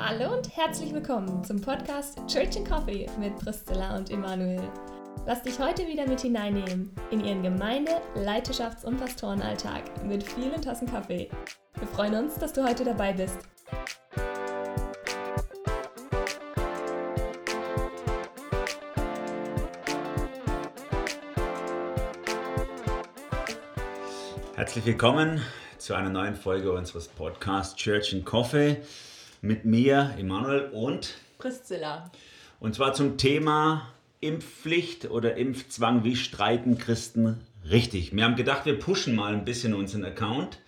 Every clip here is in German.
Hallo und herzlich willkommen zum Podcast Church and Coffee mit Priscilla und Emanuel. Lass dich heute wieder mit hineinnehmen in ihren Gemeinde-, Leiterschafts- und Pastorenalltag mit vielen Tassen Kaffee. Wir freuen uns, dass du heute dabei bist. Herzlich willkommen zu einer neuen Folge unseres Podcasts Church and Coffee mit mir, Emanuel und Priscilla. Und zwar zum Thema Impfpflicht oder Impfzwang. Wie streiten Christen richtig? Wir haben gedacht, wir pushen mal ein bisschen unseren Account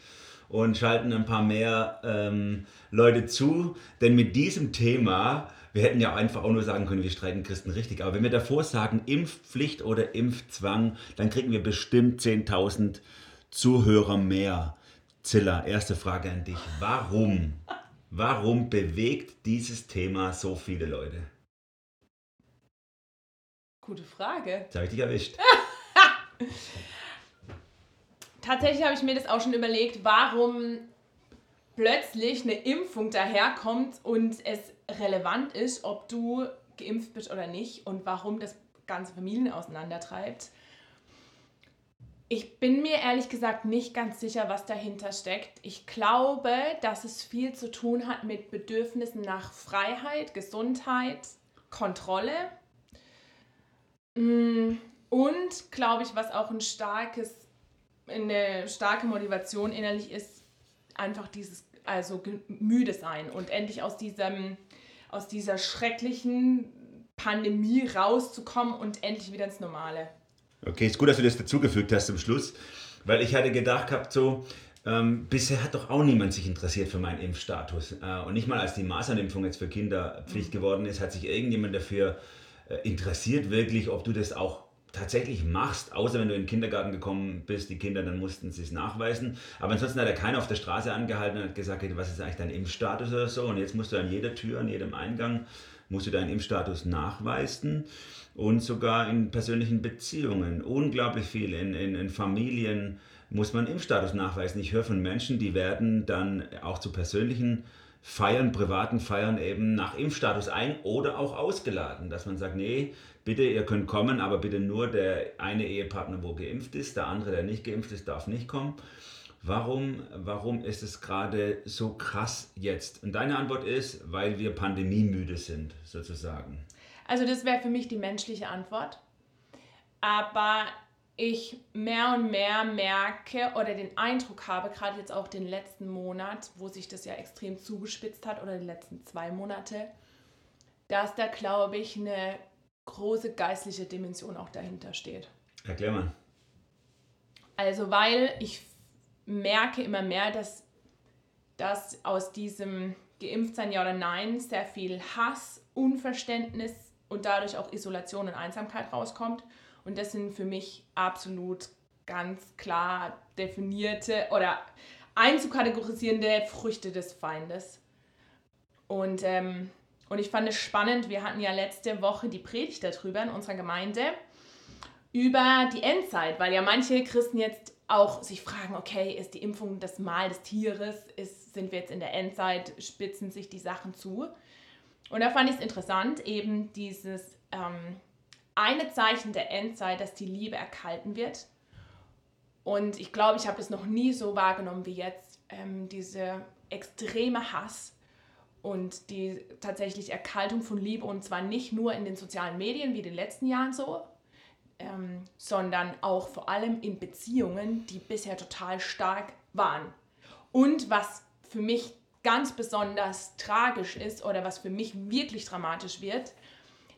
und schalten ein paar mehr ähm, Leute zu, denn mit diesem Thema wir hätten ja einfach auch nur sagen können, wir streiten Christen richtig. Aber wenn wir davor sagen, Impfpflicht oder Impfzwang, dann kriegen wir bestimmt 10.000 Zuhörer mehr. Zilla, erste Frage an dich. Warum, warum bewegt dieses Thema so viele Leute? Gute Frage. Jetzt habe ich dich erwischt. Tatsächlich habe ich mir das auch schon überlegt, warum plötzlich eine Impfung daherkommt und es relevant ist, ob du geimpft bist oder nicht und warum das ganze Familien auseinandertreibt. Ich bin mir ehrlich gesagt nicht ganz sicher, was dahinter steckt. Ich glaube, dass es viel zu tun hat mit Bedürfnissen nach Freiheit, Gesundheit, Kontrolle. Mm, und glaube ich, was auch ein starkes, eine starke Motivation innerlich ist, einfach dieses, also müde sein und endlich aus diesem, aus dieser schrecklichen Pandemie rauszukommen und endlich wieder ins Normale. Okay, ist gut, dass du das dazugefügt hast zum Schluss, weil ich hatte gedacht gehabt, so, ähm, bisher hat doch auch niemand sich interessiert für meinen Impfstatus. Äh, und nicht mal als die Masernimpfung jetzt für Kinder Pflicht geworden ist, hat sich irgendjemand dafür äh, interessiert, wirklich, ob du das auch tatsächlich machst, außer wenn du in den Kindergarten gekommen bist, die Kinder, dann mussten sie es nachweisen. Aber ansonsten hat er keiner auf der Straße angehalten und hat gesagt, was ist eigentlich dein Impfstatus oder so. Und jetzt musst du an jeder Tür, an jedem Eingang, musst du deinen Impfstatus nachweisen und sogar in persönlichen Beziehungen. Unglaublich viel. In, in, in Familien muss man Impfstatus nachweisen. Ich höre von Menschen, die werden dann auch zu persönlichen Feiern, privaten Feiern eben nach Impfstatus ein oder auch ausgeladen, dass man sagt, nee, bitte, ihr könnt kommen, aber bitte nur der eine Ehepartner, wo geimpft ist, der andere, der nicht geimpft ist, darf nicht kommen. Warum, warum ist es gerade so krass jetzt? Und deine Antwort ist, weil wir pandemiemüde sind, sozusagen. Also das wäre für mich die menschliche Antwort. Aber ich mehr und mehr merke oder den Eindruck habe, gerade jetzt auch den letzten Monat, wo sich das ja extrem zugespitzt hat, oder die letzten zwei Monate, dass da, glaube ich, eine große geistliche Dimension auch dahinter steht. Erklär mal. Also, weil ich merke immer mehr, dass, dass aus diesem Geimpftsein ja oder nein sehr viel Hass, Unverständnis und dadurch auch Isolation und Einsamkeit rauskommt. Und das sind für mich absolut ganz klar definierte oder einzukategorisierende Früchte des Feindes. Und, ähm, und ich fand es spannend, wir hatten ja letzte Woche die Predigt darüber in unserer Gemeinde, über die Endzeit, weil ja manche Christen jetzt auch sich fragen, okay, ist die Impfung das Mal des Tieres, ist, sind wir jetzt in der Endzeit, spitzen sich die Sachen zu. Und da fand ich es interessant, eben dieses ähm, eine Zeichen der Endzeit, dass die Liebe erkalten wird. Und ich glaube, ich habe das noch nie so wahrgenommen wie jetzt, ähm, diese extreme Hass und die tatsächlich Erkaltung von Liebe und zwar nicht nur in den sozialen Medien wie in den letzten Jahren so, ähm, sondern auch vor allem in Beziehungen, die bisher total stark waren. Und was für mich ganz besonders tragisch ist oder was für mich wirklich dramatisch wird,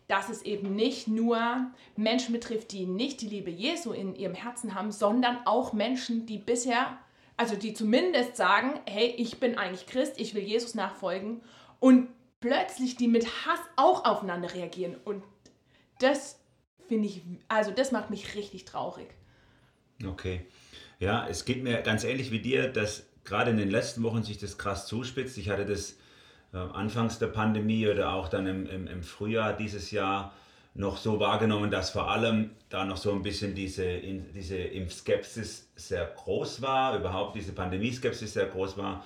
dass es eben nicht nur Menschen betrifft, die nicht die Liebe Jesu in ihrem Herzen haben, sondern auch Menschen, die bisher, also die zumindest sagen, hey, ich bin eigentlich Christ, ich will Jesus nachfolgen und plötzlich die mit Hass auch aufeinander reagieren. Und das finde ich, also das macht mich richtig traurig. Okay. Ja, es geht mir ganz ähnlich wie dir, dass gerade in den letzten Wochen sich das krass zuspitzt. Ich hatte das äh, anfangs der Pandemie oder auch dann im, im, im, Frühjahr dieses Jahr noch so wahrgenommen, dass vor allem da noch so ein bisschen diese, in, diese Impfskepsis sehr groß war, überhaupt diese Pandemieskepsis sehr groß war.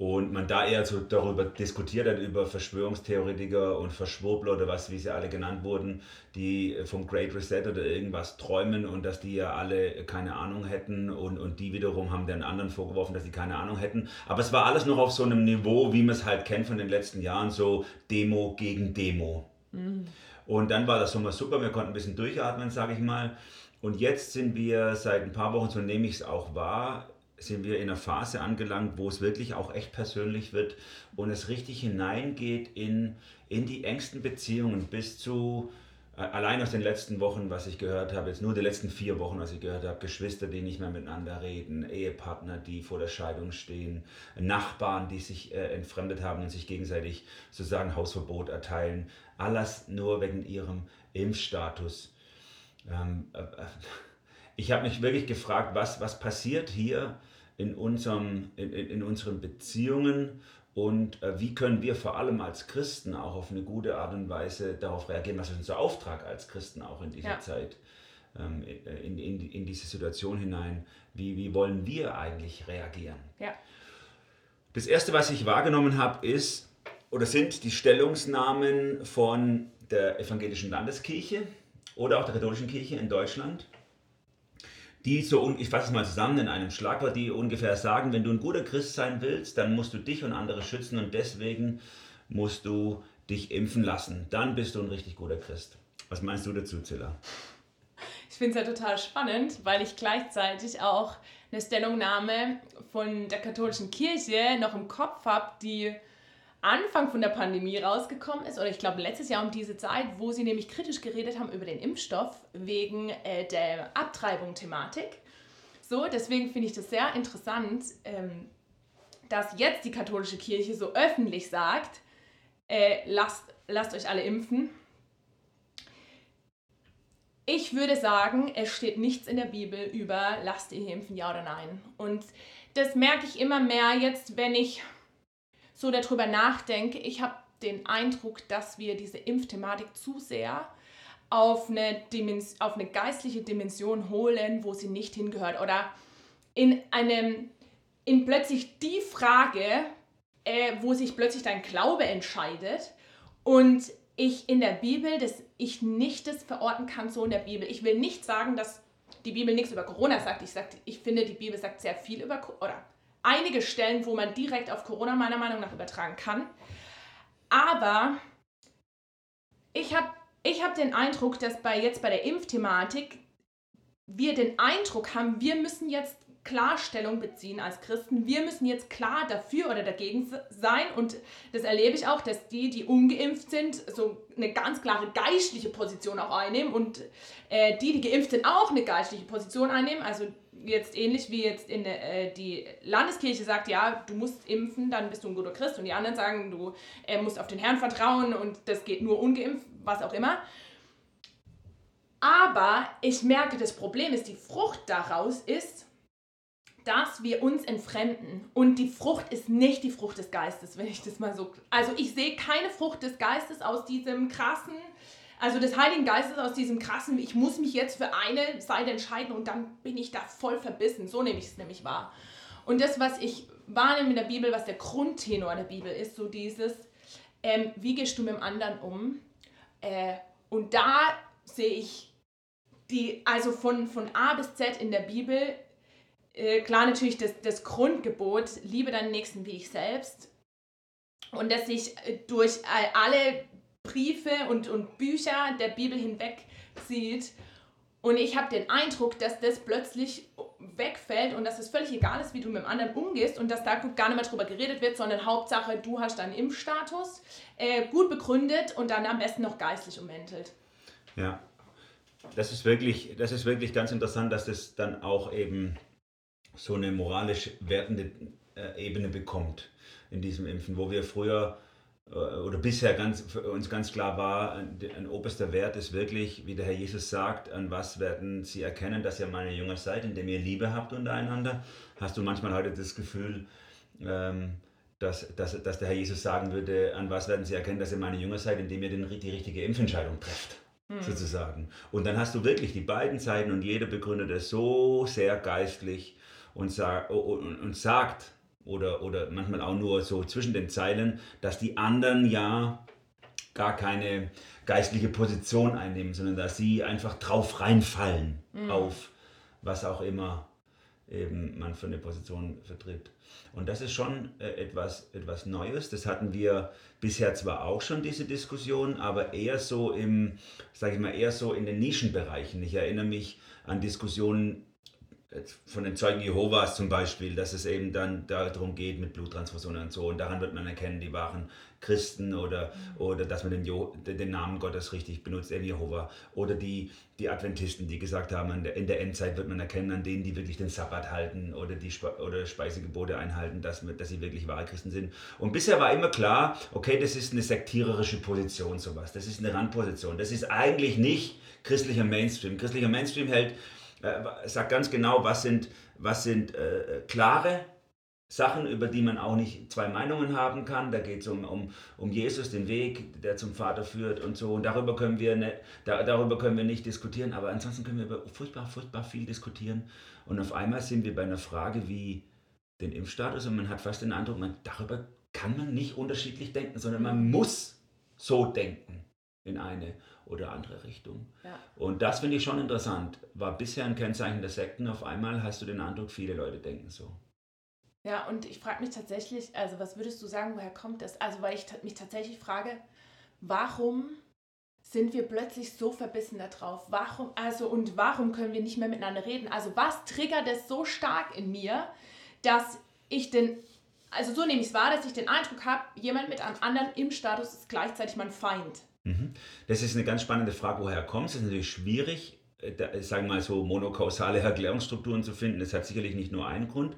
Und man da eher so darüber diskutiert hat, über Verschwörungstheoretiker und Verschwurbler oder was, wie sie alle genannt wurden, die vom Great Reset oder irgendwas träumen und dass die ja alle keine Ahnung hätten und, und die wiederum haben den anderen vorgeworfen, dass sie keine Ahnung hätten. Aber es war alles noch auf so einem Niveau, wie man es halt kennt von den letzten Jahren, so Demo gegen Demo. Mhm. Und dann war das Sommer super, wir konnten ein bisschen durchatmen, sage ich mal. Und jetzt sind wir seit ein paar Wochen, so nehme ich es auch wahr, sind wir in einer Phase angelangt, wo es wirklich auch echt persönlich wird und es richtig hineingeht in, in die engsten Beziehungen bis zu, äh, allein aus den letzten Wochen, was ich gehört habe, jetzt nur die letzten vier Wochen, was ich gehört habe, Geschwister, die nicht mehr miteinander reden, Ehepartner, die vor der Scheidung stehen, Nachbarn, die sich äh, entfremdet haben und sich gegenseitig sozusagen Hausverbot erteilen, alles nur wegen ihrem Impfstatus. Ähm, äh, äh ich habe mich wirklich gefragt, was, was passiert hier in, unserem, in, in unseren Beziehungen und äh, wie können wir vor allem als Christen auch auf eine gute Art und Weise darauf reagieren, was ist unser Auftrag als Christen auch in dieser ja. Zeit, ähm, in, in, in diese Situation hinein, wie, wie wollen wir eigentlich reagieren? Ja. Das Erste, was ich wahrgenommen habe, ist oder sind die Stellungsnahmen von der evangelischen Landeskirche oder auch der katholischen Kirche in Deutschland die so, ich fasse es mal zusammen in einem Schlagwort, die ungefähr sagen, wenn du ein guter Christ sein willst, dann musst du dich und andere schützen und deswegen musst du dich impfen lassen. Dann bist du ein richtig guter Christ. Was meinst du dazu, Zilla? Ich finde es ja total spannend, weil ich gleichzeitig auch eine Stellungnahme von der katholischen Kirche noch im Kopf habe, die Anfang von der Pandemie rausgekommen ist, oder ich glaube letztes Jahr um diese Zeit, wo sie nämlich kritisch geredet haben über den Impfstoff wegen äh, der Abtreibung-Thematik. So, deswegen finde ich das sehr interessant, ähm, dass jetzt die katholische Kirche so öffentlich sagt, äh, lasst, lasst euch alle impfen. Ich würde sagen, es steht nichts in der Bibel über lasst ihr impfen, ja oder nein. Und das merke ich immer mehr jetzt, wenn ich so darüber nachdenke, ich habe den Eindruck, dass wir diese Impfthematik zu sehr auf eine, Dimens auf eine geistliche Dimension holen, wo sie nicht hingehört. Oder in einem, in plötzlich die Frage, äh, wo sich plötzlich dein Glaube entscheidet und ich in der Bibel, dass ich nicht das verorten kann, so in der Bibel. Ich will nicht sagen, dass die Bibel nichts über Corona sagt. Ich, sag, ich finde, die Bibel sagt sehr viel über, oder einige Stellen, wo man direkt auf Corona meiner Meinung nach übertragen kann. Aber ich habe ich hab den Eindruck, dass bei jetzt bei der Impfthematik wir den Eindruck haben, wir müssen jetzt Klarstellung beziehen als Christen. Wir müssen jetzt klar dafür oder dagegen sein. Und das erlebe ich auch, dass die, die ungeimpft sind, so eine ganz klare geistliche Position auch einnehmen und äh, die, die geimpft sind, auch eine geistliche Position einnehmen. Also jetzt ähnlich wie jetzt in äh, die Landeskirche sagt, ja, du musst impfen, dann bist du ein guter Christ. Und die anderen sagen, du äh, musst auf den Herrn vertrauen und das geht nur ungeimpft, was auch immer. Aber ich merke, das Problem ist, die Frucht daraus ist, dass wir uns entfremden. Und die Frucht ist nicht die Frucht des Geistes, wenn ich das mal so. Also ich sehe keine Frucht des Geistes aus diesem krassen also des Heiligen Geistes aus diesem krassen, ich muss mich jetzt für eine Seite entscheiden und dann bin ich da voll verbissen. So nehme ich es nämlich wahr. Und das, was ich wahrnehme in der Bibel, was der Grundtenor der Bibel ist, so dieses, ähm, wie gehst du mit dem anderen um? Äh, und da sehe ich die, also von, von A bis Z in der Bibel, äh, klar natürlich das, das Grundgebot, liebe deinen Nächsten wie ich selbst. Und dass sich durch alle Briefe und, und Bücher der Bibel hinweg zieht. Und ich habe den Eindruck, dass das plötzlich wegfällt und dass es völlig egal ist, wie du mit dem anderen umgehst und dass da gar nicht mehr drüber geredet wird, sondern Hauptsache, du hast deinen Impfstatus äh, gut begründet und dann am besten noch geistlich ummäntelt. Ja, das ist wirklich, das ist wirklich ganz interessant, dass das dann auch eben so eine moralisch wertende äh, Ebene bekommt in diesem Impfen, wo wir früher oder bisher ganz, für uns ganz klar war, ein, ein, oberster Wert ist wirklich, wie der Herr Jesus sagt, an was werden sie erkennen, dass ihr meine Jünger seid, indem ihr Liebe habt untereinander. Hast du manchmal heute das Gefühl, ähm, dass, dass, dass der Herr Jesus sagen würde, an was werden sie erkennen, dass ihr meine Jünger seid, indem ihr den, die richtige Impfentscheidung trefft, mhm. sozusagen. Und dann hast du wirklich die beiden Seiten und jeder begründet es so sehr geistlich und, sag, und, und sagt, oder, oder manchmal auch nur so zwischen den Zeilen, dass die anderen ja gar keine geistliche Position einnehmen, sondern dass sie einfach drauf reinfallen mhm. auf was auch immer eben man für eine Position vertritt. Und das ist schon äh, etwas, etwas Neues. Das hatten wir bisher zwar auch schon, diese Diskussion, aber eher so im, sage ich mal, eher so in den Nischenbereichen. Ich erinnere mich an Diskussionen von den Zeugen Jehovas zum Beispiel, dass es eben dann darum geht mit Bluttransfusionen und so. Und daran wird man erkennen, die waren Christen oder, oder dass man den, jo den Namen Gottes richtig benutzt, eben Jehova. Oder die, die Adventisten, die gesagt haben, in der Endzeit wird man erkennen an denen, die wirklich den Sabbat halten oder die Spe oder Speisegebote einhalten, dass, dass sie wirklich wahre Christen sind. Und bisher war immer klar, okay, das ist eine sektiererische Position, sowas. Das ist eine Randposition. Das ist eigentlich nicht christlicher Mainstream. Christlicher Mainstream hält äh, sagt ganz genau, was sind, was sind äh, klare Sachen, über die man auch nicht zwei Meinungen haben kann. Da geht es um, um, um Jesus, den Weg, der zum Vater führt und so. Und darüber können wir, ne, da, darüber können wir nicht diskutieren, aber ansonsten können wir über furchtbar, furchtbar viel diskutieren. Und auf einmal sind wir bei einer Frage wie den Impfstatus und man hat fast den Eindruck, man, darüber kann man nicht unterschiedlich denken, sondern man muss so denken in eine oder andere Richtung. Ja. Und das finde ich schon interessant. War bisher ein Kennzeichen der Sekten. Auf einmal hast du den Eindruck, viele Leute denken so. Ja, und ich frage mich tatsächlich, also was würdest du sagen, woher kommt das? Also weil ich mich tatsächlich frage, warum sind wir plötzlich so verbissen darauf? Warum, also und warum können wir nicht mehr miteinander reden? Also was triggert es so stark in mir, dass ich den, also so nehme ich es wahr, dass ich den Eindruck habe, jemand mit einem anderen im Status ist gleichzeitig mein Feind. Mhm. Das ist eine ganz spannende Frage, woher kommt es? Das ist natürlich schwierig, äh, sagen wir mal so monokausale Erklärungsstrukturen zu finden. Das hat sicherlich nicht nur einen Grund.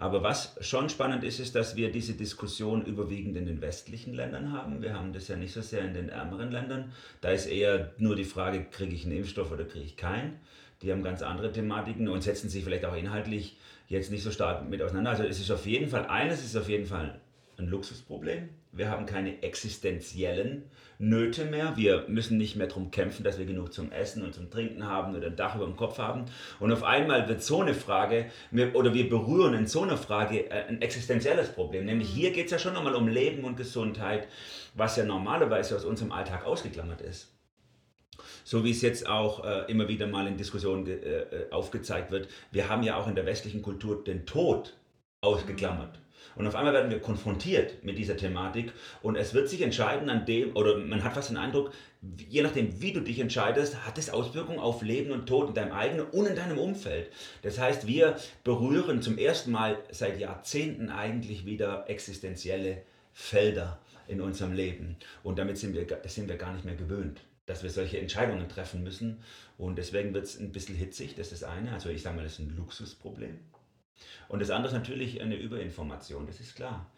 Aber was schon spannend ist, ist, dass wir diese Diskussion überwiegend in den westlichen Ländern haben. Wir haben das ja nicht so sehr in den ärmeren Ländern. Da ist eher nur die Frage, kriege ich einen Impfstoff oder kriege ich keinen. Die haben ganz andere Thematiken und setzen sich vielleicht auch inhaltlich jetzt nicht so stark mit auseinander. Also es ist auf jeden Fall, eines ist auf jeden Fall ein Luxusproblem. Wir haben keine existenziellen Nöte mehr. Wir müssen nicht mehr darum kämpfen, dass wir genug zum Essen und zum Trinken haben oder ein Dach über dem Kopf haben. Und auf einmal wird so eine Frage, oder wir berühren in so einer Frage äh, ein existenzielles Problem. Nämlich hier geht es ja schon nochmal um Leben und Gesundheit, was ja normalerweise aus unserem Alltag ausgeklammert ist so wie es jetzt auch äh, immer wieder mal in Diskussionen äh, äh, aufgezeigt wird, wir haben ja auch in der westlichen Kultur den Tod ausgeklammert. Und auf einmal werden wir konfrontiert mit dieser Thematik und es wird sich entscheiden an dem, oder man hat fast den Eindruck, je nachdem, wie du dich entscheidest, hat es Auswirkungen auf Leben und Tod in deinem eigenen und in deinem Umfeld. Das heißt, wir berühren zum ersten Mal seit Jahrzehnten eigentlich wieder existenzielle Felder in unserem Leben. Und damit sind wir, das sind wir gar nicht mehr gewöhnt dass wir solche Entscheidungen treffen müssen. Und deswegen wird es ein bisschen hitzig, das ist das eine. Also ich sage mal, das ist ein Luxusproblem. Und das andere ist natürlich eine Überinformation, das ist klar.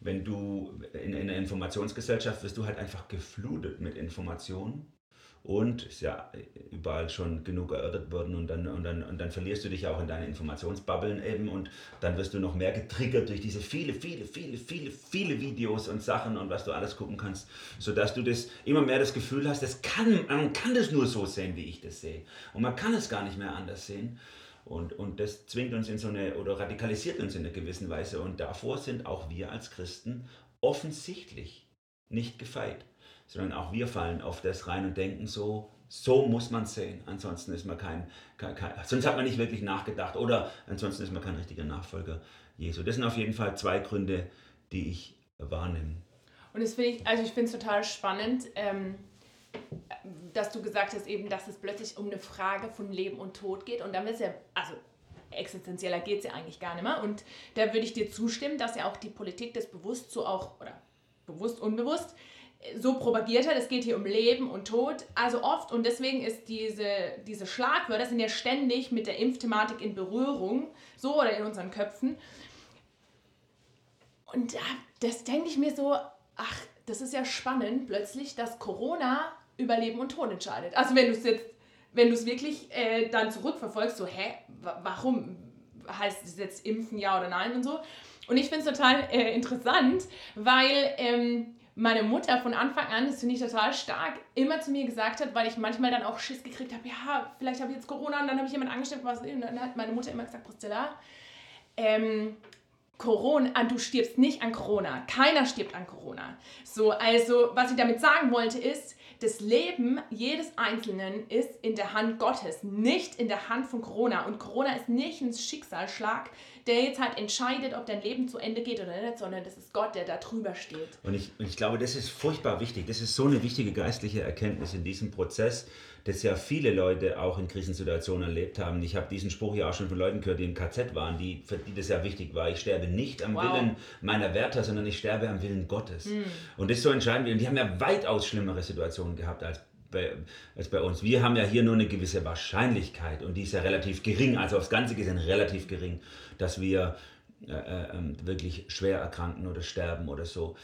Wenn du in, in einer Informationsgesellschaft wirst du halt einfach geflutet mit Informationen und ist ja überall schon genug erörtert worden und dann, und, dann, und dann verlierst du dich auch in deine Informationsbubbeln eben und dann wirst du noch mehr getriggert durch diese viele, viele, viele, viele, viele Videos und Sachen und was du alles gucken kannst, sodass du das immer mehr das Gefühl hast, das kann, man kann das nur so sehen, wie ich das sehe und man kann es gar nicht mehr anders sehen. Und, und das zwingt uns in so eine oder radikalisiert uns in einer gewissen Weise. Und davor sind auch wir als Christen offensichtlich nicht gefeit, sondern auch wir fallen auf das rein und denken so, so muss man sehen. Ansonsten ist man kein, kein, kein, sonst hat man nicht wirklich nachgedacht oder ansonsten ist man kein richtiger Nachfolger Jesu. Das sind auf jeden Fall zwei Gründe, die ich wahrnehme. Und das finde ich, also ich finde es total spannend. Ähm dass du gesagt hast, eben, dass es plötzlich um eine Frage von Leben und Tod geht. Und dann ist ja, also existenzieller geht es ja eigentlich gar nicht mehr. Und da würde ich dir zustimmen, dass ja auch die Politik das bewusst so auch, oder bewusst, unbewusst, so propagiert hat, es geht hier um Leben und Tod, also oft und deswegen ist diese, diese Schlagwörter sind ja ständig mit der Impfthematik in Berührung, so oder in unseren Köpfen. Und das denke ich mir so, ach, das ist ja spannend plötzlich, dass Corona über Leben und Tod entscheidet. Also wenn du es jetzt, wenn du es wirklich äh, dann zurückverfolgst, so, hä, warum heißt es jetzt impfen, ja oder nein und so. Und ich finde es total äh, interessant, weil ähm, meine Mutter von Anfang an, das finde ich total stark, immer zu mir gesagt hat, weil ich manchmal dann auch Schiss gekriegt habe, ja, vielleicht habe ich jetzt Corona und dann habe ich jemanden angesteckt, was, und dann hat meine Mutter immer gesagt, Priscilla, ähm, Corona, du stirbst nicht an Corona. Keiner stirbt an Corona. So, also, was ich damit sagen wollte, ist, das Leben jedes Einzelnen ist in der Hand Gottes, nicht in der Hand von Corona. Und Corona ist nicht ein Schicksalsschlag, der jetzt halt entscheidet, ob dein Leben zu Ende geht oder nicht, sondern das ist Gott, der da drüber steht. Und ich, ich glaube, das ist furchtbar wichtig. Das ist so eine wichtige geistliche Erkenntnis in diesem Prozess, das ja viele Leute auch in Krisensituationen erlebt haben. Ich habe diesen Spruch ja auch schon von Leuten gehört, die im KZ waren, die, für die das ja wichtig war. Ich sterbe nicht am wow. Willen meiner Wärter, sondern ich sterbe am Willen Gottes. Mhm. Und das ist so entscheidend. Und die haben ja weitaus schlimmere Situationen gehabt als bei, als bei uns. Wir haben ja hier nur eine gewisse Wahrscheinlichkeit und die ist ja relativ gering, also aufs Ganze gesehen relativ gering, dass wir äh, äh, ähm, wirklich schwer erkranken oder sterben oder so.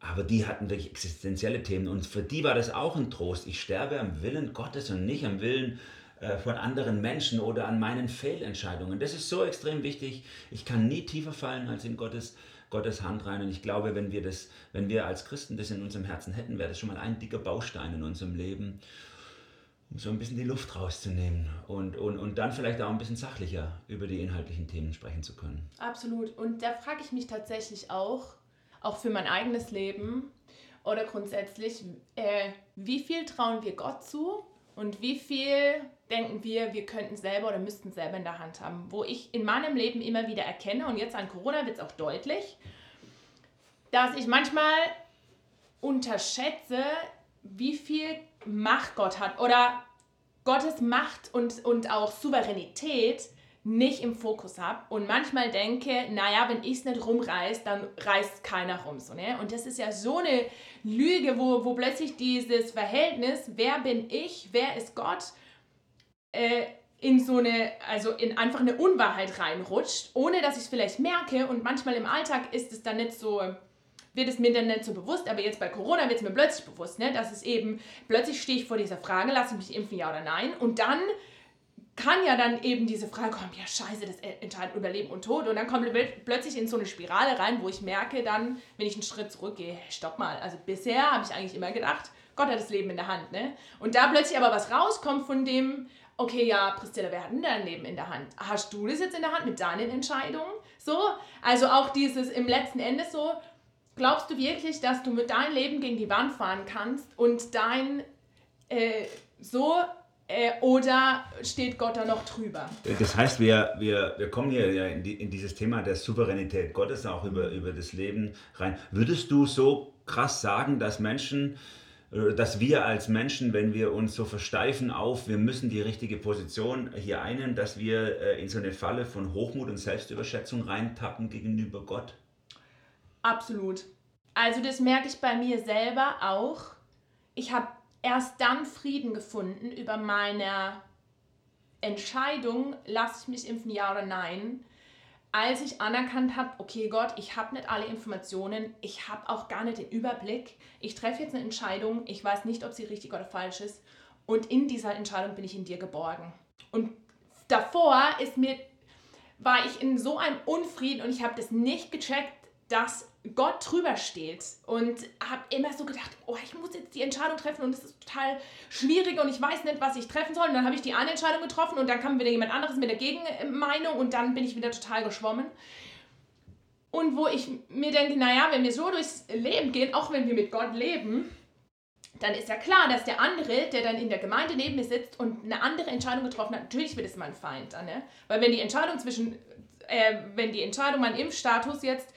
Aber die hatten wirklich existenzielle Themen und für die war das auch ein Trost. Ich sterbe am Willen Gottes und nicht am Willen äh, von anderen Menschen oder an meinen Fehlentscheidungen. Das ist so extrem wichtig. Ich kann nie tiefer fallen als in Gottes Gottes Hand rein. Und ich glaube, wenn wir das, wenn wir als Christen das in unserem Herzen hätten, wäre das schon mal ein dicker Baustein in unserem Leben, um so ein bisschen die Luft rauszunehmen und, und, und dann vielleicht auch ein bisschen sachlicher über die inhaltlichen Themen sprechen zu können. Absolut. Und da frage ich mich tatsächlich auch, auch für mein eigenes Leben oder grundsätzlich, äh, wie viel trauen wir Gott zu und wie viel denken wir, wir könnten selber oder müssten selber in der Hand haben. Wo ich in meinem Leben immer wieder erkenne, und jetzt an Corona wird es auch deutlich, dass ich manchmal unterschätze, wie viel Macht Gott hat oder Gottes Macht und, und auch Souveränität nicht im Fokus habe und manchmal denke, naja, wenn ich es nicht rumreiß, dann reißt keiner rum. So, ne? Und das ist ja so eine Lüge, wo, wo plötzlich dieses Verhältnis, wer bin ich, wer ist Gott, äh, in so eine, also in einfach eine Unwahrheit reinrutscht, ohne dass ich es vielleicht merke. Und manchmal im Alltag ist es dann nicht so, wird es mir dann nicht so bewusst, aber jetzt bei Corona wird es mir plötzlich bewusst, ne? dass es eben, plötzlich stehe ich vor dieser Frage, lasse ich mich impfen, ja oder nein? Und dann kann ja dann eben diese Frage kommen, ja scheiße, das entscheidet über Leben und Tod. Und dann kommt plötzlich in so eine Spirale rein, wo ich merke dann, wenn ich einen Schritt zurückgehe, stopp mal. Also bisher habe ich eigentlich immer gedacht, Gott hat das Leben in der Hand. Ne? Und da plötzlich aber was rauskommt von dem, okay, ja, Priscilla, wer hat denn dein Leben in der Hand? Hast du das jetzt in der Hand mit deinen Entscheidungen? So, also auch dieses im letzten Ende so, glaubst du wirklich, dass du mit deinem Leben gegen die Wand fahren kannst und dein äh, so äh, oder steht Gott da noch drüber? Das heißt, wir, wir, wir kommen hier ja in, die, in dieses Thema der Souveränität Gottes, auch über, über das Leben rein. Würdest du so krass sagen, dass Menschen, äh, dass wir als Menschen, wenn wir uns so versteifen auf, wir müssen die richtige Position hier einnehmen, dass wir äh, in so eine Falle von Hochmut und Selbstüberschätzung reintappen gegenüber Gott? Absolut. Also das merke ich bei mir selber auch. Ich habe erst dann Frieden gefunden über meine Entscheidung, lasse ich mich impfen, ja oder nein, als ich anerkannt habe, okay Gott, ich habe nicht alle Informationen, ich habe auch gar nicht den Überblick, ich treffe jetzt eine Entscheidung, ich weiß nicht, ob sie richtig oder falsch ist und in dieser Entscheidung bin ich in dir geborgen. Und davor ist mir, war ich in so einem Unfrieden und ich habe das nicht gecheckt, dass Gott drüber steht und habe immer so gedacht, oh, ich muss jetzt die Entscheidung treffen und es ist total schwierig und ich weiß nicht, was ich treffen soll. Und dann habe ich die eine Entscheidung getroffen und dann kam wieder jemand anderes mit der Gegenmeinung und dann bin ich wieder total geschwommen. Und wo ich mir denke, naja, wenn wir so durchs Leben gehen, auch wenn wir mit Gott leben, dann ist ja klar, dass der andere, der dann in der Gemeinde neben mir sitzt und eine andere Entscheidung getroffen hat, natürlich wird es mein Feind. Ne? Weil wenn die Entscheidung zwischen, äh, wenn die Entscheidung, mein Impfstatus jetzt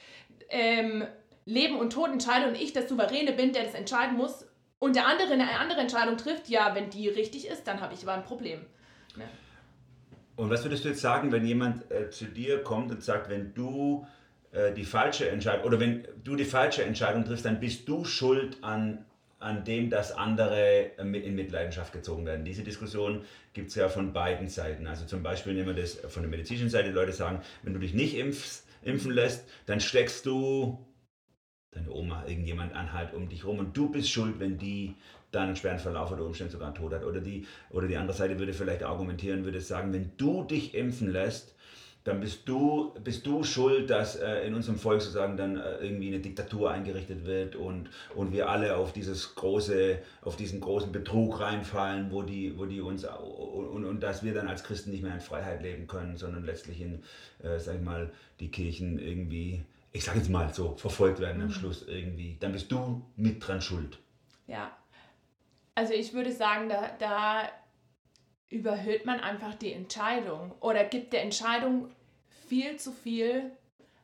ähm, Leben und Tod entscheide und ich der Souveräne bin, der das entscheiden muss und der andere eine andere Entscheidung trifft, ja, wenn die richtig ist, dann habe ich aber ein Problem. Ja. Und was würdest du jetzt sagen, wenn jemand äh, zu dir kommt und sagt, wenn du äh, die falsche Entscheidung oder wenn du die falsche Entscheidung triffst, dann bist du schuld an, an dem, dass andere äh, in Mitleidenschaft gezogen werden. Diese Diskussion gibt es ja von beiden Seiten. Also zum Beispiel nehmen wir das von der medizinischen Seite, die Leute sagen, wenn du dich nicht impfst, impfen lässt, dann steckst du deine Oma, irgendjemand an halt um dich rum und du bist schuld, wenn die dann einen schweren Verlauf oder Umständen sogar tot hat. Oder die, oder die andere Seite würde vielleicht argumentieren, würde sagen, wenn du dich impfen lässt, dann bist du, bist du schuld, dass äh, in unserem Volk sozusagen dann äh, irgendwie eine Diktatur eingerichtet wird und, und wir alle auf dieses große, auf diesen großen Betrug reinfallen, wo die, wo die uns und, und dass wir dann als Christen nicht mehr in Freiheit leben können, sondern letztlich in, äh, sag ich mal, die Kirchen irgendwie, ich sage jetzt mal so, verfolgt werden am Mhm. Schluss irgendwie. Dann bist du mit dran schuld. Ja. Also ich würde sagen, da, da überhöht man einfach die Entscheidung oder gibt der Entscheidung viel zu viel,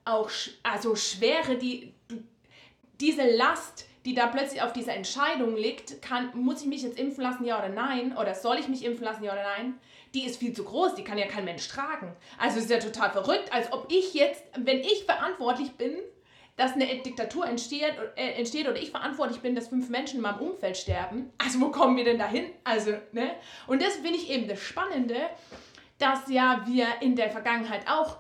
auch also Schwere, die diese Last, die da plötzlich auf dieser Entscheidung liegt, kann, muss ich mich jetzt impfen lassen, ja oder nein, oder soll ich mich impfen lassen, ja oder nein, die ist viel zu groß, die kann ja kein Mensch tragen. Also ist ja total verrückt, als ob ich jetzt, wenn ich verantwortlich bin, dass eine Diktatur entsteht, äh, entsteht oder ich verantwortlich bin, dass fünf Menschen in meinem Umfeld sterben. Also wo kommen wir denn dahin? Also, ne? Und das finde ich eben das Spannende, dass ja wir in der Vergangenheit auch,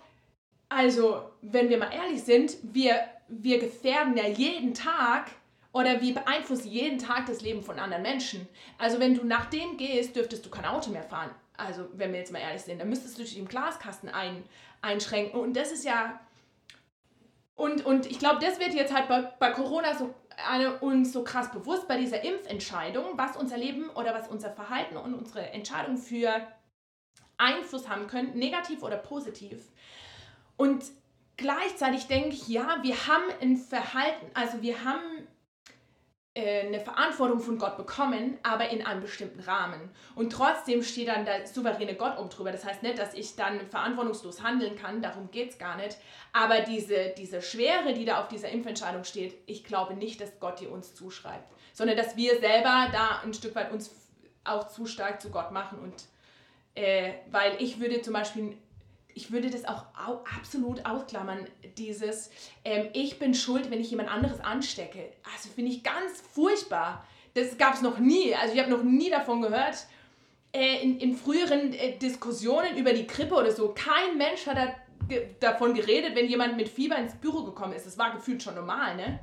also wenn wir mal ehrlich sind, wir, wir gefährden ja jeden Tag oder wir beeinflussen jeden Tag das Leben von anderen Menschen. Also wenn du nach dem gehst, dürftest du kein Auto mehr fahren. Also wenn wir jetzt mal ehrlich sind, dann müsstest du dich im Glaskasten ein, einschränken. Und das ist ja und, und ich glaube, das wird jetzt halt bei, bei Corona so eine, uns so krass bewusst bei dieser Impfentscheidung, was unser Leben oder was unser Verhalten und unsere Entscheidung für Einfluss haben können, negativ oder positiv. Und gleichzeitig denke ich, ja, wir haben ein Verhalten, also wir haben eine Verantwortung von Gott bekommen, aber in einem bestimmten Rahmen. Und trotzdem steht dann der souveräne Gott oben drüber. Das heißt nicht, dass ich dann verantwortungslos handeln kann, darum geht es gar nicht. Aber diese, diese Schwere, die da auf dieser Impfentscheidung steht, ich glaube nicht, dass Gott die uns zuschreibt, sondern dass wir selber da ein Stück weit uns auch zu stark zu Gott machen. Und äh, weil ich würde zum Beispiel ich würde das auch au absolut ausklammern, dieses ähm, ich bin schuld, wenn ich jemand anderes anstecke. Also finde ich ganz furchtbar. Das gab es noch nie. Also ich habe noch nie davon gehört. Äh, in, in früheren äh, Diskussionen über die Grippe oder so, kein Mensch hat da, ge davon geredet, wenn jemand mit Fieber ins Büro gekommen ist. Das war gefühlt schon normal, ne?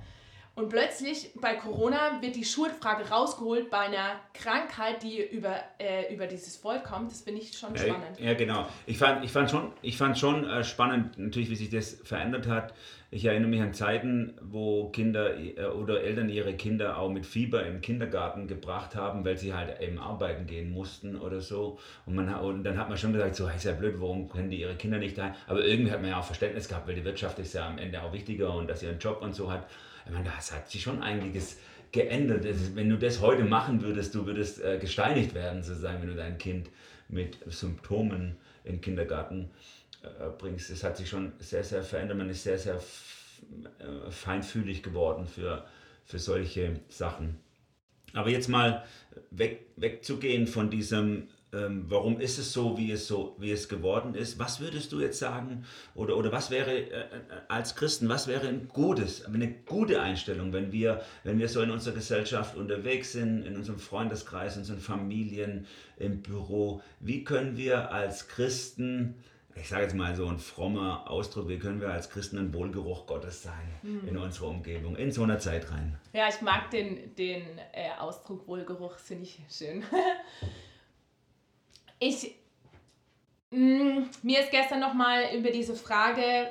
Und plötzlich bei Corona wird die Schuldfrage rausgeholt bei einer Krankheit, die über, äh, über dieses Volk kommt. Das finde ich schon spannend. Ja, ja, genau. Ich fand, ich fand schon, ich fand schon äh, spannend, natürlich, wie sich das verändert hat. Ich erinnere mich an Zeiten, wo Kinder äh, oder Eltern ihre Kinder auch mit Fieber im Kindergarten gebracht haben, weil sie halt eben arbeiten gehen mussten oder so. Und, man, und dann hat man schon gesagt, so, ist ja blöd, warum können die ihre Kinder nicht daheim? Aber irgendwie hat man ja auch Verständnis gehabt, weil die Wirtschaft ist ja am Ende auch wichtiger und dass sie einen Job und so hat. Ich meine, das hat sich schon einiges geändert. Ist- Wenn du das heute machen würdest, du würdest äh, gesteinigt werden, sozusagen, wenn du dein Kind mit Symptomen in den Kindergarten äh, bringst. Es hat sich schon sehr, sehr verändert. Man ist sehr, sehr äh, feinfühlig geworden für, für solche Sachen. Aber jetzt mal weg, wegzugehen von diesem, ähm, warum ist es so, wie es so, wie es geworden ist. Was würdest du jetzt sagen, oder, oder was wäre äh, äh, als Christen, was wäre ein gutes, eine gute Einstellung, wenn wir, wenn wir so in unserer Gesellschaft unterwegs sind, in unserem Freundeskreis, in unseren Familien, im Büro, wie können wir als Christen ich sage jetzt mal so ein frommer Ausdruck, wie können wir als Christen ein Wohlgeruch Gottes sein in unserer Umgebung, in so einer Zeit rein. Ja, ich mag den, den äh, Ausdruck Wohlgeruch, finde ich schön. ich, mh, mir ist gestern nochmal über diese Frage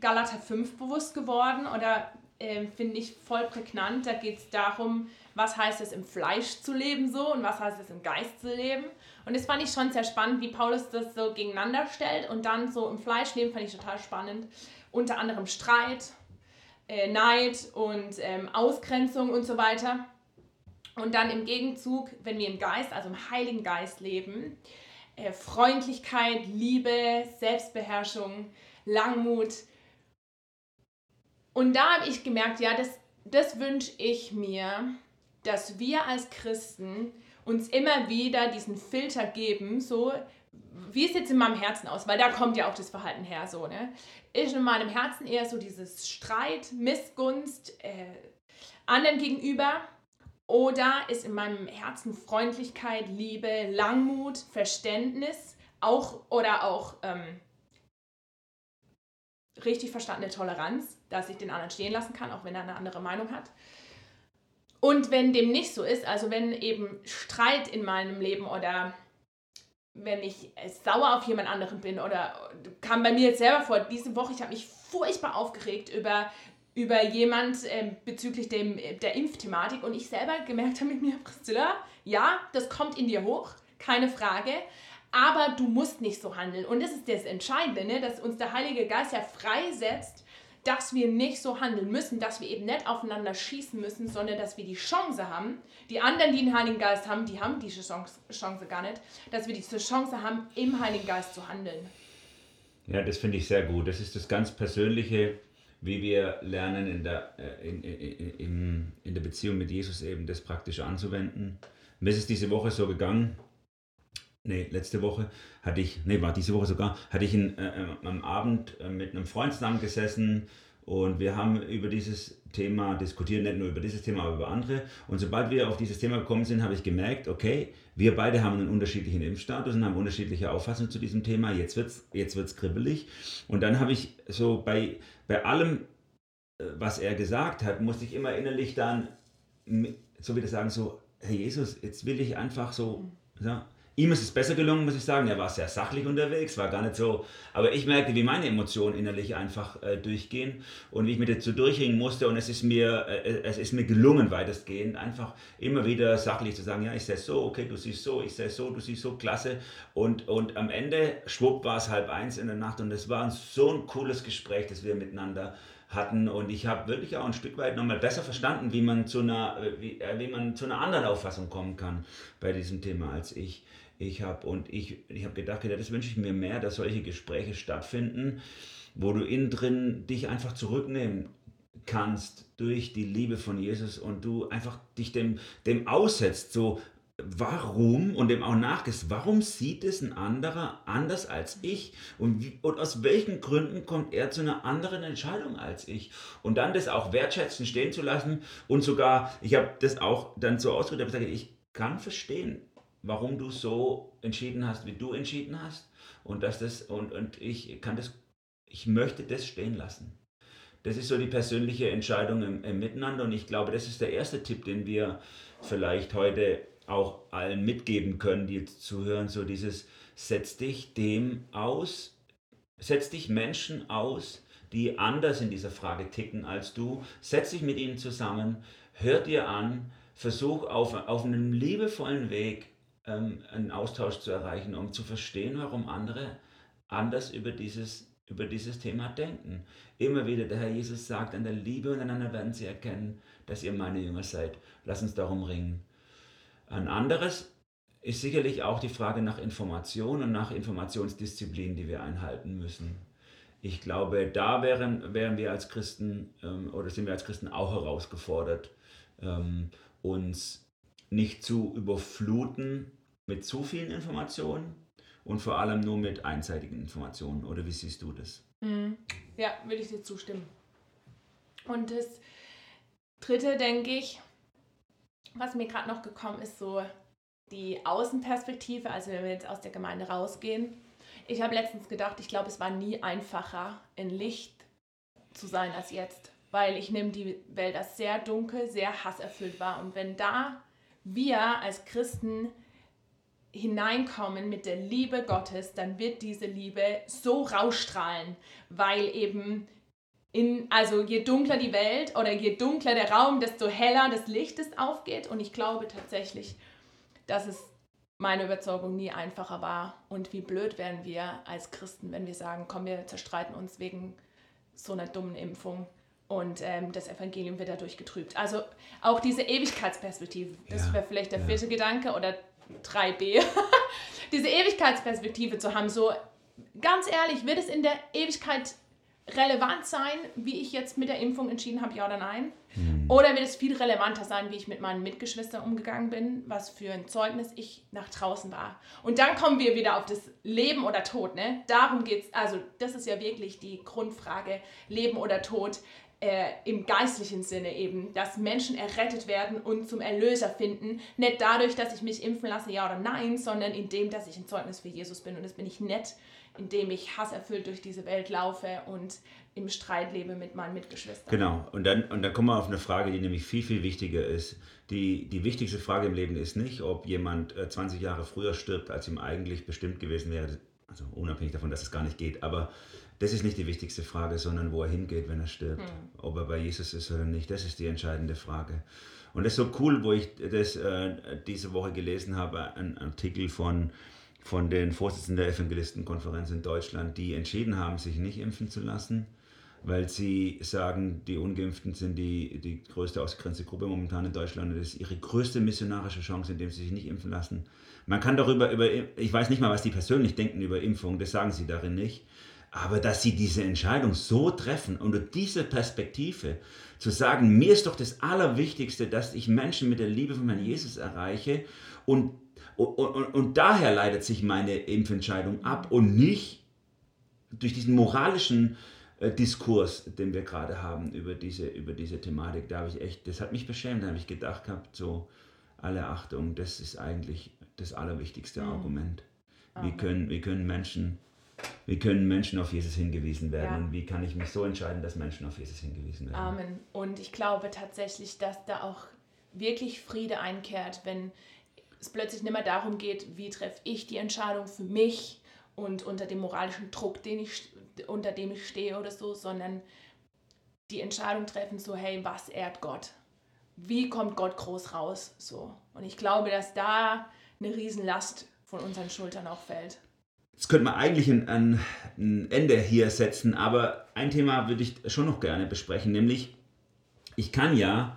Galater 5 bewusst geworden oder ähm, finde ich voll prägnant. Da geht es darum, was heißt es im Fleisch zu leben so und was heißt es im Geist zu leben. Und das fand ich schon sehr spannend, wie Paulus das so gegeneinander stellt und dann so im Fleisch leben fand ich total spannend. Unter anderem Streit, äh, Neid und ähm, Ausgrenzung und so weiter. Und dann im Gegenzug, wenn wir im Geist, also im Heiligen Geist leben, äh, Freundlichkeit, Liebe, Selbstbeherrschung, Langmut. Und da habe ich gemerkt, ja, das, das wünsche ich mir, dass wir als Christen uns immer wieder diesen Filter geben, so wie es jetzt in meinem Herzen aus, weil da kommt ja auch das Verhalten her, so, ne? Ist in meinem Herzen eher so dieses Streit, Missgunst äh, anderen gegenüber oder ist in meinem Herzen Freundlichkeit, Liebe, Langmut, Verständnis, auch oder auch ähm, richtig verstandene Toleranz, dass ich den anderen stehen lassen kann, auch wenn er eine andere Meinung hat. Und wenn dem nicht so ist, also wenn eben Streit in meinem Leben oder wenn ich sauer auf jemand anderen bin oder kam bei mir jetzt selber vor, diese Woche, ich habe mich furchtbar aufgeregt über, über jemand ähm, bezüglich dem, äh, der Impfthematik und ich selber gemerkt habe mit mir, Priscilla, ja, das kommt in dir hoch, keine Frage, aber du musst nicht so handeln. Und das ist das Entscheidende, ne? dass uns der Heilige Geist ja freisetzt, dass wir nicht so handeln müssen, dass wir eben nicht aufeinander schießen müssen, sondern dass wir die Chance haben, die anderen, die den Heiligen Geist haben, die haben diese Chance, Chance gar nicht, dass wir diese Chance haben, im Heiligen Geist zu handeln. Ja, das finde ich sehr gut. Das ist das ganz Persönliche, wie wir lernen, in der, äh, in, in, in der Beziehung mit Jesus eben das praktisch anzuwenden. Mir ist es diese Woche so gegangen, nee, letzte Woche hatte ich, nee, war diese Woche sogar, hatte ich in, äh, äh am Abend äh, mit einem Freund zusammengesessen und wir haben über dieses Thema diskutiert, nicht nur über dieses Thema, aber über andere. Und sobald wir auf dieses Thema gekommen sind, habe ich gemerkt, okay, wir beide haben einen unterschiedlichen Impfstatus und haben unterschiedliche Auffassungen zu diesem Thema. Jetzt wird es jetzt wird's kribbelig. Und dann habe ich so bei, bei allem, äh, was er gesagt hat, musste ich immer innerlich dann, so wie das sagen, so, Herr Jesus, jetzt will ich einfach so, so Ihm ist es besser gelungen, muss ich sagen. Er war sehr sachlich unterwegs, war gar nicht so. Aber ich merkte, wie meine Emotionen innerlich einfach äh, durchgehen und wie ich mir dazu durchringen musste. Und es ist mir, äh, es ist mir gelungen, weitestgehend, einfach immer wieder sachlich zu sagen: Ja, ich sehe so, okay, du siehst so, ich sehe so, du siehst so, klasse. Und, und am Ende, schwupp, war es halb eins in der Nacht. Und es war so ein cooles Gespräch, das wir miteinander hatten und ich habe wirklich auch ein Stück weit nochmal besser verstanden, wie man zu einer, wie, äh, wie man zu einer anderen Auffassung kommen kann bei diesem Thema als ich ich habe. Ich, ich habe gedacht, das wünsche ich mir mehr, dass solche Gespräche stattfinden, wo du innen drin dich einfach zurücknehmen kannst durch die Liebe von Jesus und du einfach dich dem, dem aussetzt, so warum und dem auch nachgehst, warum sieht es ein anderer anders als ich und, wie, und aus welchen Gründen kommt er zu einer anderen Entscheidung als ich und dann das auch wertschätzen stehen zu lassen und sogar, ich habe das auch dann so ausgedrückt, ich kann verstehen, warum du so entschieden hast, wie du entschieden hast. Und dass das, und, und ich kann das, ich möchte das stehen lassen. Das ist so die persönliche Entscheidung im, im Miteinander. Und ich glaube, das ist der erste Tipp, den wir vielleicht heute auch allen mitgeben können, die jetzt zuhören. So dieses, setz dich dem aus, setz dich Menschen aus, die anders in dieser Frage ticken als du. Setz dich mit ihnen zusammen, hör dir an, versuch auf, auf einem liebevollen Weg ähm, einen Austausch zu erreichen, um zu verstehen, warum andere anders über dieses, über dieses Thema denken. Immer wieder, der Herr Jesus sagt, an der Liebe untereinander werden sie erkennen, dass ihr meine Jünger seid. Lass uns darum ringen. Ein anderes ist sicherlich auch die Frage nach Information und nach Informationsdisziplin, die wir einhalten müssen. Ich glaube, da wären, wären wir als Christen ähm, oder sind wir als Christen auch herausgefordert, ähm, uns nicht zu überfluten mit zu vielen Informationen und vor allem nur mit einseitigen Informationen. Oder wie siehst du das? Mhm. Ja, würde ich dir zustimmen. Und das Dritte, denke ich, was mir gerade noch gekommen ist, so die Außenperspektive, also wenn wir jetzt aus der Gemeinde rausgehen. Ich habe letztens gedacht, ich glaube, es war nie einfacher, in Licht zu sein als jetzt, weil ich nehme die Welt als sehr dunkel, sehr hasserfüllt war. Und wenn da wir als Christen hineinkommen mit der Liebe Gottes, dann wird diese Liebe so rausstrahlen, weil eben in, also je dunkler die Welt oder je dunkler der Raum, desto heller das Licht ist aufgeht. Und ich glaube tatsächlich, dass es meine Überzeugung nie einfacher war. Und wie blöd wären wir als Christen, wenn wir sagen, komm, wir zerstreiten uns wegen so einer dummen Impfung und ähm, das Evangelium wird dadurch getrübt. Also auch diese Ewigkeitsperspektive, das ja, wäre vielleicht der ja. vierte Gedanke oder 3b, diese Ewigkeitsperspektive zu haben. So ganz ehrlich, wird es in der Ewigkeit relevant sein, wie ich jetzt mit der Impfung entschieden habe, ja oder nein? Hm. Oder wird es viel relevanter sein, wie ich mit meinen Mitgeschwistern umgegangen bin, was für ein Zeugnis ich nach draußen war? Und dann kommen wir wieder auf das Leben oder Tod. Ne? Darum geht es, also das ist ja wirklich die Grundfrage, Leben oder Tod äh, im geistlichen Sinne eben, dass Menschen errettet werden und zum Erlöser finden. Nicht dadurch, dass ich mich impfen lasse, ja oder nein, sondern indem, dass ich ein Zeugnis für Jesus bin. Und das bin ich nicht, indem ich hasserfüllt durch diese Welt laufe und im Streit lebe mit meinen Mitgeschwistern. Genau, und dann, und dann kommen wir auf eine Frage, die nämlich viel, viel wichtiger ist. Die, die wichtigste Frage im Leben ist nicht, ob jemand 20 äh, Jahre früher stirbt, als ihm eigentlich bestimmt gewesen wäre. Also unabhängig davon, dass es gar nicht geht. Aber das ist nicht die wichtigste Frage, sondern wo er hingeht, wenn er stirbt. Hm. Ob er bei Jesus ist oder nicht, das ist die entscheidende Frage. Und das ist so cool, wo ich das äh, diese Woche gelesen habe, ein Artikel von, von den Vorsitzenden der Evangelistenkonferenz in Deutschland, die entschieden haben, sich nicht impfen zu lassen, weil sie sagen, die Ungeimpften sind die, die größte ausgegrenzte Gruppe momentan in Deutschland und das ist ihre größte missionarische Chance, indem sie sich nicht impfen lassen. Man kann darüber, über, ich weiß nicht mal, was die persönlich denken über Impfung, das sagen sie darin nicht, aber dass sie diese Entscheidung so treffen, unter dieser Perspektive zu sagen, mir ist doch das Allerwichtigste, dass ich Menschen mit der Liebe von meinem Jesus erreiche und, und, und, und daher leitet sich meine Impfentscheidung ab und nicht durch diesen moralischen äh, Diskurs, den wir gerade haben über diese, über diese Thematik. Da habe ich echt, das hat mich beschämt, da habe ich gedacht gehabt, so alle Achtung, das ist eigentlich das allerwichtigste mhm. Argument. Wie können, wie können Menschen wie können Menschen auf Jesus hingewiesen werden ja. und wie kann ich mich so entscheiden, dass Menschen auf Jesus hingewiesen werden. Amen. Und ich glaube tatsächlich, dass da auch wirklich Friede einkehrt, wenn es plötzlich nicht mehr darum geht, wie treffe ich die Entscheidung für mich und unter dem moralischen Druck, den ich, unter dem ich stehe oder so, sondern die Entscheidung treffen, so hey, was ehrt Gott? Wie kommt Gott groß raus? So. Und ich glaube, dass da eine Riesenlast von unseren Schultern auch fällt. Jetzt könnte man eigentlich ein, ein, Ende hier setzen, aber ein Thema würde ich schon noch gerne besprechen, nämlich ich kann ja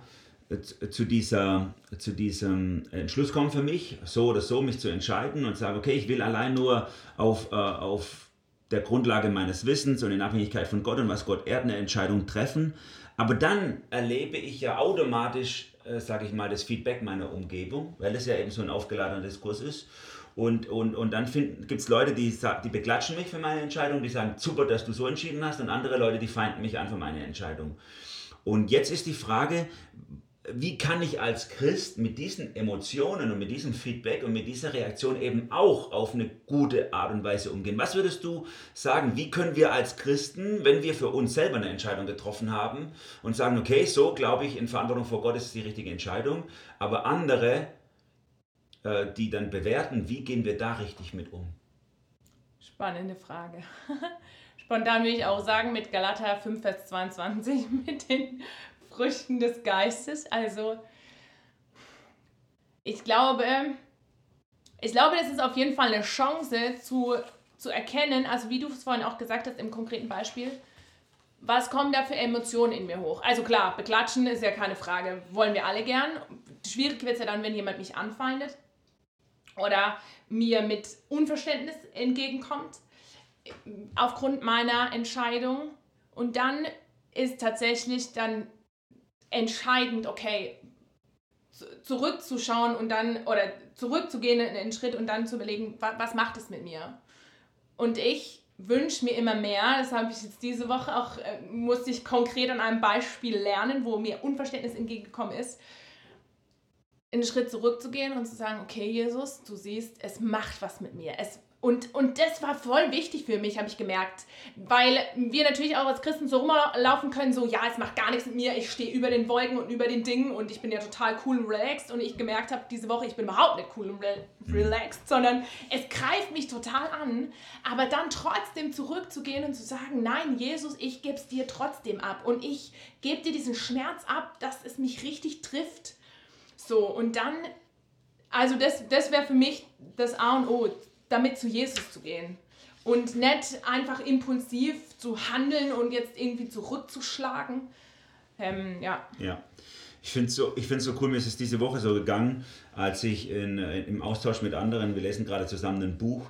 zu, dieser, zu diesem Entschluss kommen für mich, so oder so mich zu entscheiden und sagen, okay, ich will allein nur auf, äh, auf der Grundlage meines Wissens und in Abhängigkeit von Gott und was Gott ehrt eine Entscheidung treffen. Aber dann erlebe ich ja automatisch, äh, sage ich mal, das Feedback meiner Umgebung, weil es ja eben so ein aufgeladener Diskurs ist. Und, und, und dann gibt es Leute, die, die beklatschen mich für meine Entscheidung, die sagen, super, dass du so entschieden hast, und andere Leute, die feinden mich an für meine Entscheidung. Und jetzt ist die Frage, wie kann ich als Christ mit diesen Emotionen und mit diesem Feedback und mit dieser Reaktion eben auch auf eine gute Art und Weise umgehen? Was würdest du sagen, wie können wir als Christen, wenn wir für uns selber eine Entscheidung getroffen haben und sagen, okay, so glaube ich, in Verantwortung vor Gott ist die richtige Entscheidung, aber andere äh, die dann bewerten, wie gehen wir da richtig mit um? Spannende Frage. Spontan will ich auch sagen, mit Galater 5, Vers 22, mit den Früchten des Geistes. Also, ich glaube, ich glaube, das ist auf jeden Fall eine Chance zu, zu erkennen, also wie du es vorhin auch gesagt hast im konkreten Beispiel, was kommen da für Emotionen in mir hoch? Also klar, beklatschen ist ja keine Frage, wollen wir alle gern. Schwierig wird es ja dann, wenn jemand mich anfeindet oder mir mit Unverständnis entgegenkommt aufgrund meiner Entscheidung. Und dann ist tatsächlich dann entscheidend, okay, zurückzuschauen und dann, oder zurückzugehen in einen Schritt und dann zu überlegen, was, was macht es mit mir? Und ich wünsche mir immer mehr, das habe ich jetzt diese Woche auch, äh, musste ich konkret an einem Beispiel lernen, wo mir Unverständnis entgegengekommen ist, einen Schritt zurückzugehen und zu sagen, okay, Jesus, du siehst, es macht was mit mir. Es, und, und das war voll wichtig für mich, habe ich gemerkt. Weil wir natürlich auch als Christen so rumlaufen können, so, ja, es macht gar nichts mit mir, ich stehe über den Wolken und über den Dingen und ich bin ja total cool und relaxed. Und ich gemerkt habe, diese Woche, ich bin überhaupt nicht cool und re relaxed, sondern es greift mich total an. Aber dann trotzdem zurückzugehen und zu sagen, nein, Jesus, ich gebe es dir trotzdem ab. Und ich gebe dir diesen Schmerz ab, dass es mich richtig trifft so, und dann, also das, das wäre für mich das A und O, damit zu Jesus zu gehen. Und nicht einfach impulsiv zu handeln und jetzt irgendwie zurückzuschlagen. Ähm, ja. Ja. Ich finde es so, so cool, mir ist es diese Woche so gegangen, als ich in, im Austausch mit anderen, wir lesen gerade zusammen ein Buch, äh,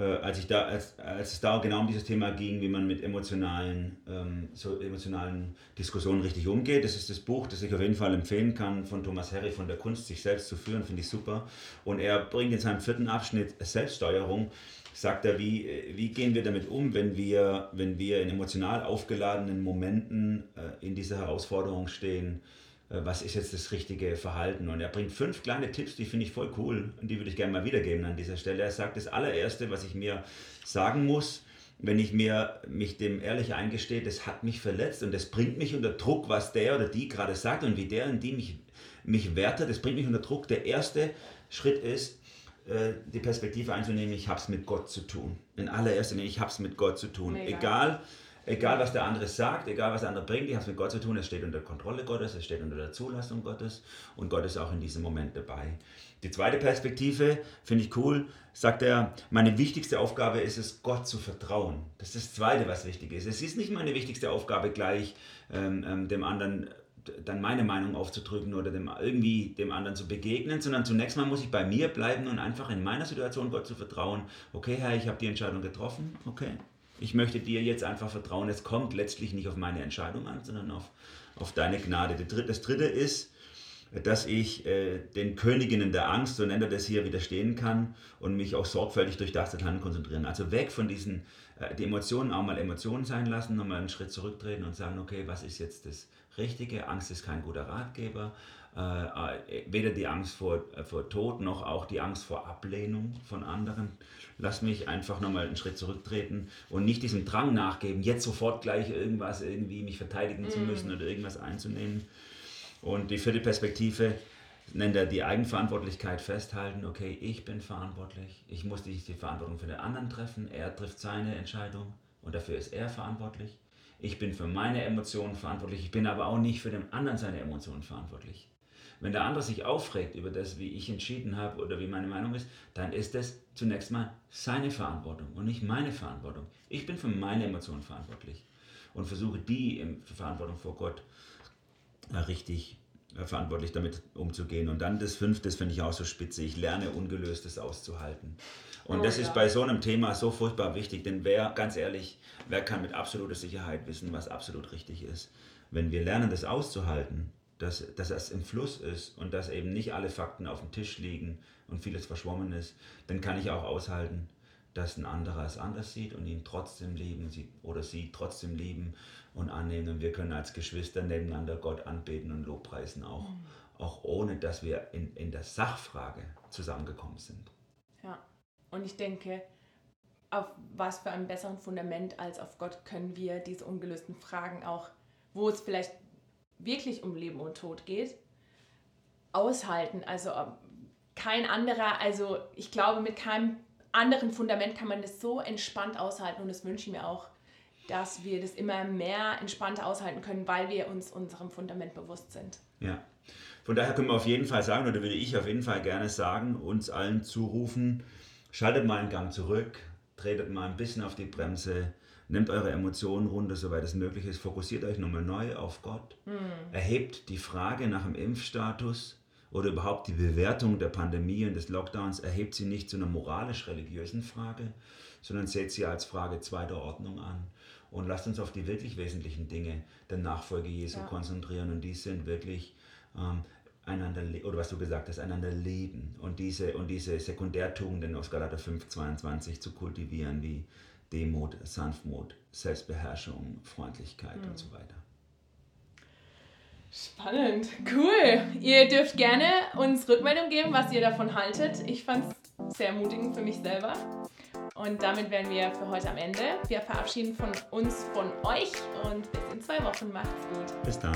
als, ich da, als, als es da genau um dieses Thema ging, wie man mit emotionalen, ähm, so emotionalen Diskussionen richtig umgeht. Das ist das Buch, das ich auf jeden Fall empfehlen kann von Thomas Harry von der Kunst, sich selbst zu führen, finde ich super. Und er bringt in seinem vierten Abschnitt Selbststeuerung, sagt er, wie, wie gehen wir damit um, wenn wir, wenn wir in emotional aufgeladenen Momenten äh, in dieser Herausforderung stehen äh, was ist jetzt das richtige Verhalten. Und er bringt fünf kleine Tipps, die finde ich voll cool und die würde ich gerne mal wiedergeben an dieser Stelle. Er sagt, das allererste, was ich mir sagen muss, wenn ich mir mich dem ehrlich eingestehe, das hat mich verletzt und das bringt mich unter Druck, was der oder die gerade sagt und wie der und die mich, mich wertet, das bringt mich unter Druck. Der erste Schritt ist, äh, die Perspektive einzunehmen, ich habe es mit Gott zu tun. In allererster Linie, ich habe es mit Gott zu tun. Mega. Egal, Egal, was der andere sagt, egal, was der andere bringt, ich habe es mit Gott zu tun, es steht unter Kontrolle Gottes, es steht unter der Zulassung Gottes und Gott ist auch in diesem Moment dabei. Die zweite Perspektive finde ich cool, sagt er, meine wichtigste Aufgabe ist es, Gott zu vertrauen. Das ist das Zweite, was wichtig ist. Es ist nicht meine wichtigste Aufgabe, gleich ähm, ähm, dem anderen dann meine Meinung aufzudrücken oder dem, irgendwie dem anderen zu begegnen, sondern zunächst mal muss ich bei mir bleiben und einfach in meiner Situation Gott zu vertrauen. Okay, Herr, ich habe die Entscheidung getroffen. Okay, ich möchte dir jetzt einfach vertrauen. Es kommt letztlich nicht auf meine Entscheidung an, sondern auf, auf deine Gnade. Das dritte ist, dass ich äh, den Königinnen der Angst, so nennt er das hier, widerstehen kann und mich auch sorgfältig durch das Handeln konzentrieren. Also weg von diesen, äh, die Emotionen auch mal Emotionen sein lassen, nochmal einen Schritt zurücktreten und sagen, okay, was ist jetzt das Richtige? Angst ist kein guter Ratgeber. Äh, äh weder die Angst vor, äh, vor Tod noch auch die Angst vor Ablehnung von anderen. Lass mich einfach nochmal einen Schritt zurücktreten und nicht diesem Drang nachgeben, jetzt sofort gleich irgendwas irgendwie mich verteidigen zu müssen oder irgendwas einzunehmen und die vierte Perspektive nennt er die Eigenverantwortlichkeit festhalten. Okay, ich bin verantwortlich. Ich muss die, die Verantwortung für den anderen treffen. Er trifft seine Entscheidung und dafür ist er verantwortlich. Ich bin für meine Emotionen verantwortlich. Ich bin aber auch nicht für den anderen seine Emotionen verantwortlich. Wenn der andere sich aufregt über das, wie ich entschieden habe oder wie meine Meinung ist, dann ist das zunächst mal seine Verantwortung und nicht meine Verantwortung. Ich bin für meine Emotionen verantwortlich und versuche die in Verantwortung vor Gott äh, richtig äh, verantwortlich damit umzugehen. Und dann das fünfte, das finde ich auch so spitze, ich lerne Ungelöstes auszuhalten. Und oh, das ist bei so einem Thema so furchtbar wichtig, denn wer, ganz ehrlich, wer kann mit absoluter Sicherheit wissen, was absolut richtig ist? Wenn wir lernen, das auszuhalten, dass, dass es im Fluss ist und dass eben nicht alle Fakten auf dem Tisch liegen und vieles verschwommen ist, dann kann ich auch aushalten, dass ein anderer es anders sieht und ihn trotzdem lieben sie, oder sie trotzdem lieben und annehmen. Und wir können als Geschwister nebeneinander Gott anbeten und Lobpreisen, auch, mhm. auch ohne dass wir in, in der Sachfrage zusammengekommen sind. Ja, und ich denke, auf was für einem besseren Fundament als auf Gott können wir diese ungelösten Fragen auch, wo es vielleicht wirklich um Leben und Tod geht, aushalten. Also ähm, kein anderer, also ich glaube, mit keinem anderen Fundament kann man das so entspannt aushalten und das wünsche ich mir auch dass wir das immer mehr entspannter aushalten können, weil wir uns unserem Fundament bewusst sind. Ja. Von daher können wir auf jeden Fall sagen, oder würde ich auf jeden Fall gerne sagen, uns allen zurufen, schaltet mal einen Gang zurück, tretet mal ein bisschen auf die Bremse, nehmt eure Emotionen runter, soweit es möglich ist, fokussiert euch nochmal neu auf Gott, hm. erhebt die Frage nach dem Impfstatus oder überhaupt die Bewertung der Pandemie und des Lockdowns, erhebt sie nicht zu einer moralisch-religiösen Frage, sondern seht sie als Frage zweiter Ordnung an. Und lasst uns auf die wirklich wesentlichen Dinge der Nachfolge Jesu ja. konzentrieren. Und die sind wirklich ähm, einander, oder was du gesagt hast, einander leben und diese, und diese Sekundärtugenden aus Galater 5, 22 zu kultivieren, wie Demut, Sanftmut, Selbstbeherrschung, Freundlichkeit mhm. und so weiter. Spannend, cool. Ihr dürft gerne uns Rückmeldung geben, was ihr davon haltet. Ich fand es sehr ermutigend für mich selber. Und damit wären wir für heute am Ende. Wir verabschieden von uns, von euch und bis in zwei Wochen. Macht's gut. Bis dann.